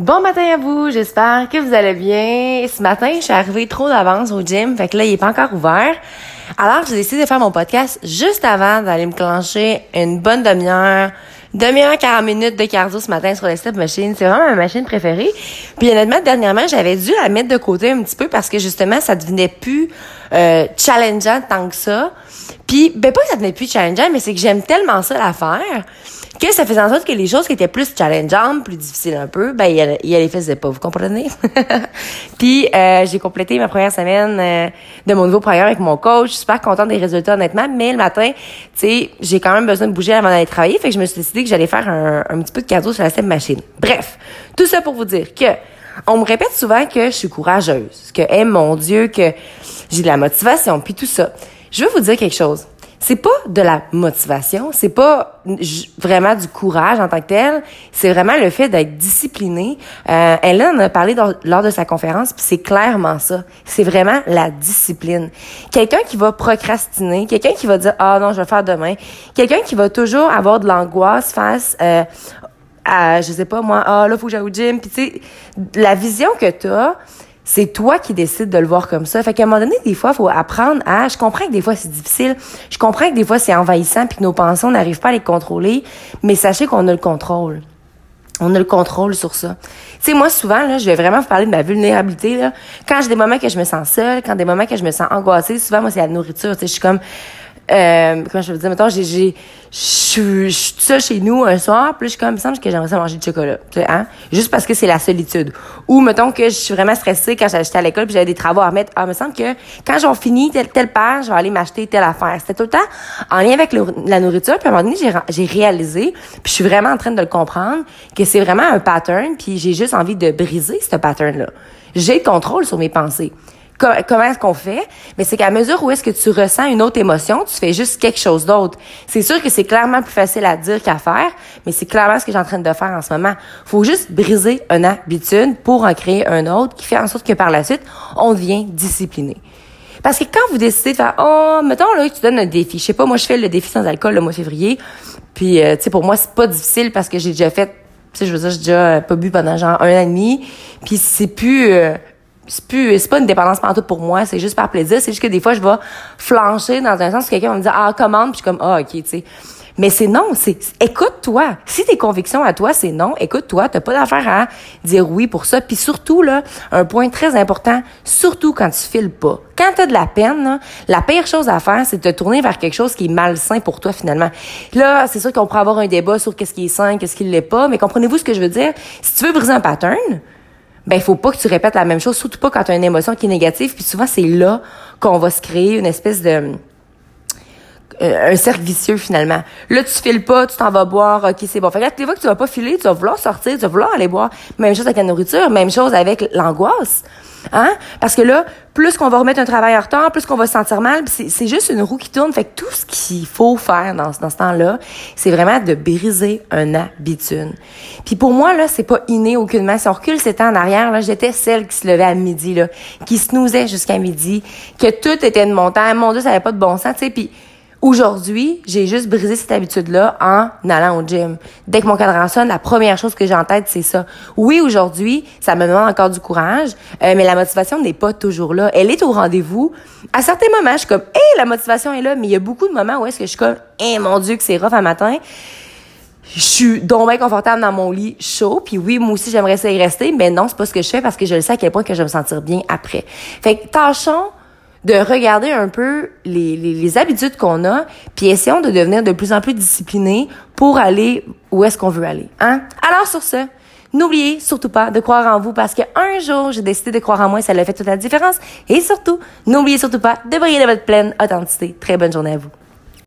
Bon matin à vous, j'espère que vous allez bien. Ce matin, je suis arrivée trop d'avance au gym, fait que là, il est pas encore ouvert. Alors, j'ai décidé de faire mon podcast juste avant d'aller me clencher une bonne demi-heure, demi-heure, 40 minutes de cardio ce matin sur la step machine. C'est vraiment ma machine préférée. Puis honnêtement, dernièrement, j'avais dû la mettre de côté un petit peu parce que justement, ça devenait plus euh, challengeant tant que ça. Puis, ben pas que ça devenait plus challengeant, mais c'est que j'aime tellement ça la faire que ça faisait en sorte que les choses qui étaient plus challengeantes, plus difficiles un peu, ben il, il les faisait pas, vous comprenez? Puis euh, j'ai complété ma première semaine euh, de mon nouveau programme avec mon coach, super contente des résultats honnêtement, mais le matin, tu sais, j'ai quand même besoin de bouger avant d'aller travailler, fait que je me suis décidé que j'allais faire un, petit peu de cadeau sur la step machine. Bref, tout ça pour vous dire que on me répète souvent que je suis courageuse, que, hey, mon Dieu, que j'ai de la motivation, puis tout ça. Je veux vous dire quelque chose. C'est pas de la motivation, c'est pas vraiment du courage en tant que tel, c'est vraiment le fait d'être discipliné. Euh, elle en a parlé lors de sa conférence, puis c'est clairement ça. C'est vraiment la discipline. Quelqu'un qui va procrastiner, quelqu'un qui va dire ah non je vais faire demain, quelqu'un qui va toujours avoir de l'angoisse face euh, à je sais pas moi ah là faut que j'aille au gym, puis tu sais la vision que tu as c'est toi qui décides de le voir comme ça. Fait qu'à un moment donné, des fois, faut apprendre à... Je comprends que des fois, c'est difficile. Je comprends que des fois, c'est envahissant puis que nos pensées, on n'arrive pas à les contrôler. Mais sachez qu'on a le contrôle. On a le contrôle sur ça. Tu sais, moi, souvent, là, je vais vraiment vous parler de ma vulnérabilité, là. Quand j'ai des moments que je me sens seule, quand des moments que je me sens angoissée, souvent, moi, c'est la nourriture. Tu sais, je suis comme euh, comment je veux dire, mettons, j'ai, j'ai, je suis seule chez nous un soir, puis je suis comme, semble que j'aimerais ça manger du chocolat, tu sais, hein? Juste parce que c'est la solitude. Ou, mettons que je suis vraiment stressée quand j'étais à l'école puis j'avais des travaux à remettre. Ah, me semble que quand j'en finis telle, telle page, je vais aller m'acheter telle affaire. C'était tout le temps en lien avec la nourriture, puis à un moment donné, j'ai, j'ai réalisé, puis je suis vraiment en train de le comprendre, que c'est vraiment un pattern, puis j'ai juste envie de briser ce pattern-là. J'ai le contrôle sur mes pensées comment est-ce qu'on fait? Mais c'est qu'à mesure où est-ce que tu ressens une autre émotion, tu fais juste quelque chose d'autre. C'est sûr que c'est clairement plus facile à dire qu'à faire, mais c'est clairement ce que j'ai en train de faire en ce moment. Faut juste briser une habitude pour en créer un autre qui fait en sorte que par la suite, on devient discipliné. Parce que quand vous décidez de faire, oh, mettons là, tu donnes un défi. Je sais pas, moi je fais le défi sans alcool le mois de février. Puis, euh, tu sais, pour moi, c'est pas difficile parce que j'ai déjà fait, tu sais, je veux dire, j'ai déjà pas bu pendant genre un an et demi. Puis c'est plus... Euh, c'est plus c'est pas une dépendance partout pour moi c'est juste par plaisir. C'est juste que des fois je vais flancher dans un sens où quelqu'un va me dire ah commande puis je suis comme ah ok tu sais. Mais c'est non c'est écoute-toi. Si tes convictions à toi c'est non écoute-toi. T'as pas d'affaire à dire oui pour ça. Puis surtout là un point très important surtout quand tu files pas. Quand t'as de la peine là, la pire chose à faire c'est de te tourner vers quelque chose qui est malsain pour toi finalement. Là c'est sûr qu'on pourrait avoir un débat sur qu'est-ce qui est sain qu'est-ce qui l'est pas mais comprenez-vous ce que je veux dire? Si tu veux briser un pattern ben faut pas que tu répètes la même chose, surtout pas quand tu as une émotion qui est négative. Puis souvent, c'est là qu'on va se créer une espèce de euh, un cercle vicieux finalement. Là, tu files pas, tu t'en vas boire, ok, c'est bon. Fait que les fois que tu vas pas filer, tu vas vouloir sortir, tu vas vouloir aller boire. Même chose avec la nourriture, même chose avec l'angoisse. Hein? Parce que là, plus qu'on va remettre un travail en retard, plus qu'on va se sentir mal, c'est juste une roue qui tourne. Fait que tout ce qu'il faut faire dans, ce temps-là, c'est vraiment de briser un habitude. Puis pour moi, là, c'est pas inné aucunement. Si on recule ces temps en arrière, là, j'étais celle qui se levait à midi, là, qui snousait jusqu'à midi, que tout était de montagne. Mon Dieu, ça avait pas de bon sens, tu sais. Puis Aujourd'hui, j'ai juste brisé cette habitude-là en allant au gym. Dès que mon cadran sonne, la première chose que j'ai en tête, c'est ça. Oui, aujourd'hui, ça me demande encore du courage, euh, mais la motivation n'est pas toujours là. Elle est au rendez-vous. À certains moments, je suis comme, hé, la motivation est là, mais il y a beaucoup de moments où est-ce que je suis comme, hé, mon Dieu, que c'est rough un matin. Je suis donc bien confortable dans mon lit chaud, puis oui, moi aussi, j'aimerais ça y rester, mais non, c'est pas ce que je fais parce que je le sais à quel point que je vais me sentir bien après. Fait que tâchons de regarder un peu les, les, habitudes qu'on a, puis essayons de devenir de plus en plus disciplinés pour aller où est-ce qu'on veut aller. Hein? Alors sur ce, n'oubliez surtout pas de croire en vous parce qu'un jour, j'ai décidé de croire en moi et ça a fait toute la différence. Et surtout, n'oubliez surtout pas de briller de votre pleine authenticité. Très bonne journée à vous.